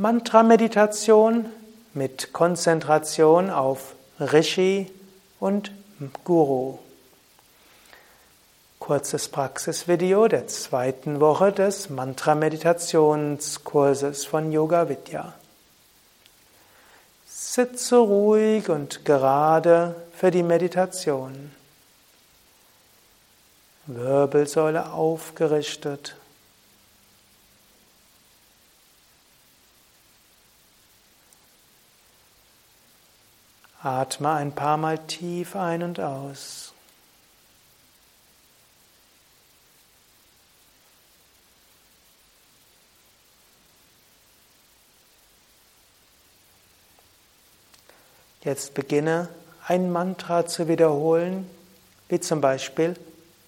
Mantra-Meditation mit Konzentration auf Rishi und Guru. Kurzes Praxisvideo der zweiten Woche des Mantra-Meditationskurses von Yoga Vidya. Sitze ruhig und gerade für die Meditation. Wirbelsäule aufgerichtet. Atme ein paar Mal tief ein und aus. Jetzt beginne ein Mantra zu wiederholen, wie zum Beispiel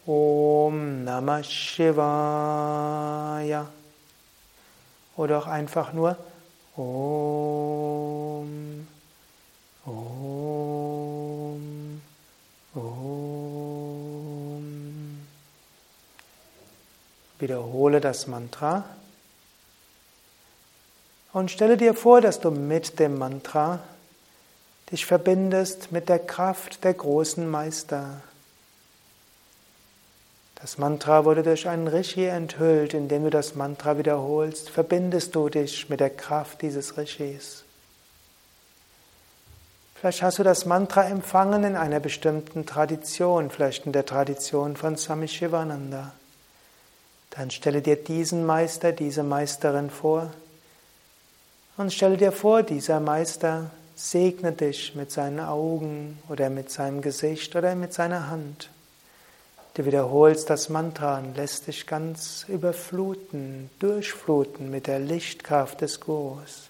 Om Namah Shivaya oder auch einfach nur Om Wiederhole das Mantra und stelle dir vor, dass du mit dem Mantra dich verbindest mit der Kraft der großen Meister. Das Mantra wurde durch einen Rishi enthüllt, indem du das Mantra wiederholst, verbindest du dich mit der Kraft dieses Rishis. Vielleicht hast du das Mantra empfangen in einer bestimmten Tradition, vielleicht in der Tradition von Swami Shivananda. Dann stelle dir diesen Meister, diese Meisterin vor und stelle dir vor, dieser Meister segne dich mit seinen Augen oder mit seinem Gesicht oder mit seiner Hand. Du wiederholst das Mantra und lässt dich ganz überfluten, durchfluten mit der Lichtkraft des Gurus.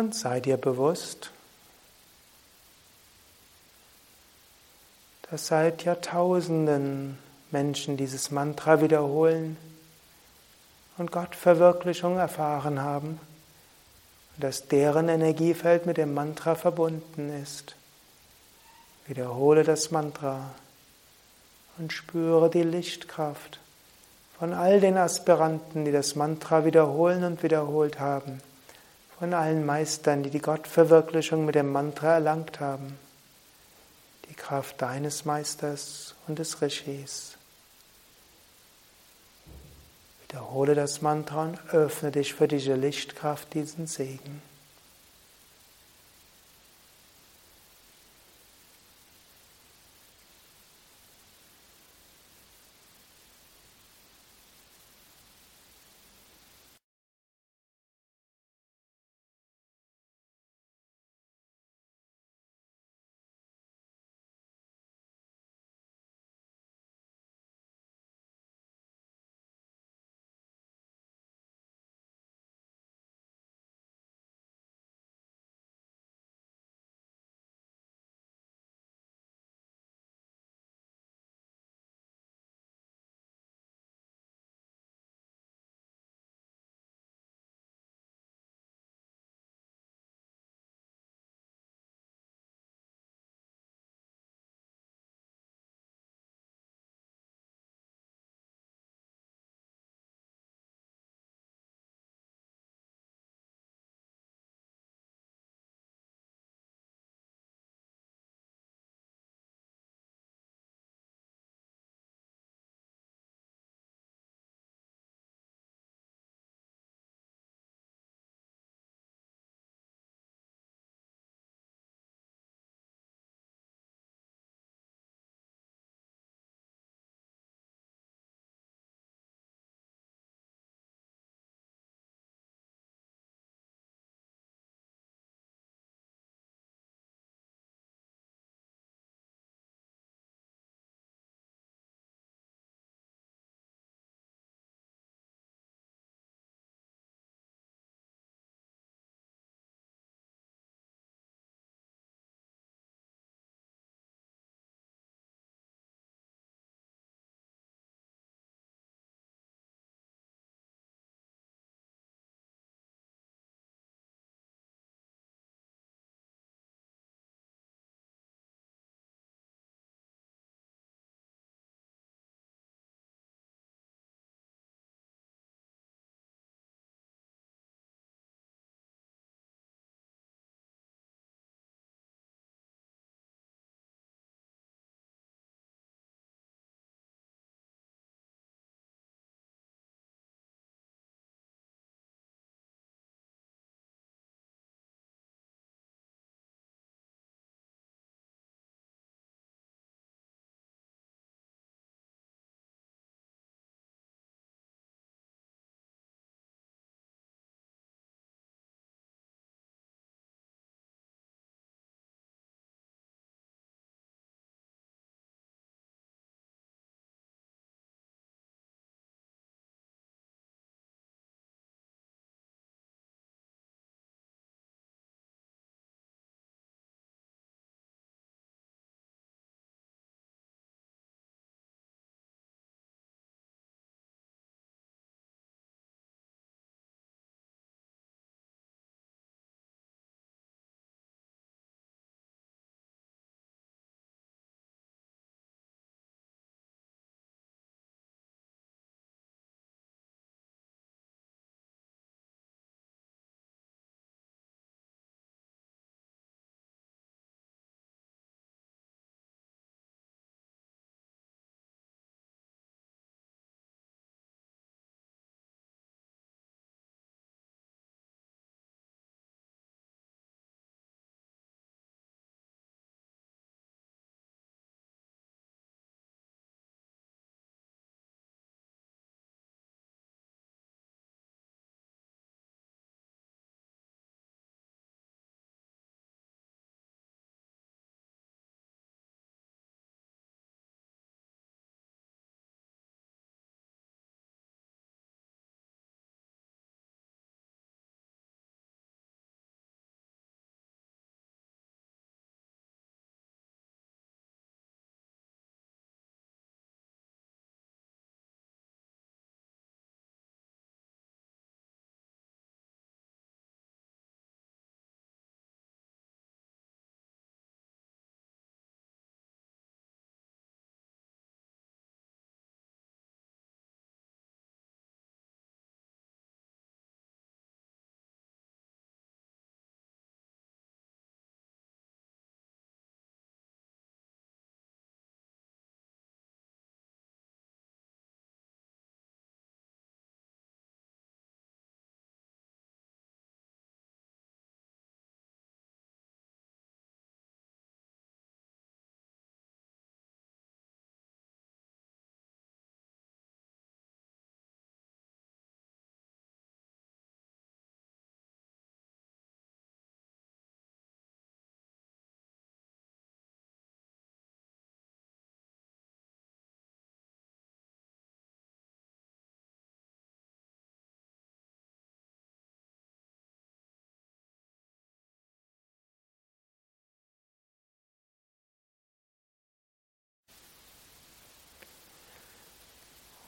Und sei dir bewusst, dass seit Jahrtausenden Menschen dieses Mantra wiederholen und Gottverwirklichung erfahren haben dass deren Energiefeld mit dem Mantra verbunden ist. Wiederhole das Mantra und spüre die Lichtkraft von all den Aspiranten, die das Mantra wiederholen und wiederholt haben von allen Meistern, die die Gottverwirklichung mit dem Mantra erlangt haben. Die Kraft deines Meisters und des Rishis. Wiederhole das Mantra und öffne dich für diese Lichtkraft, diesen Segen.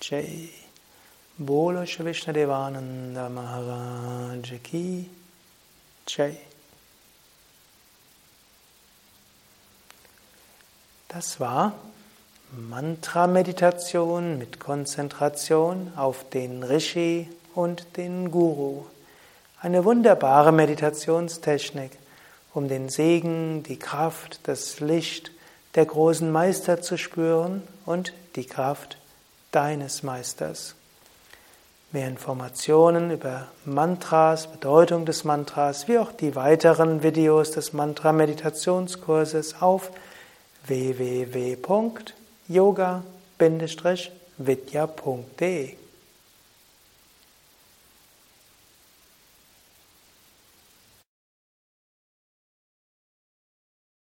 Jai. Bolo Shri Devananda Maharaj Ki Jai. Das war Mantra-Meditation mit Konzentration auf den Rishi und den Guru. Eine wunderbare Meditationstechnik, um den Segen, die Kraft, das Licht der großen Meister zu spüren und die Kraft deines Meisters. Mehr Informationen über Mantras, Bedeutung des Mantras, wie auch die weiteren Videos des Mantra-Meditationskurses auf www yoga-vidya.de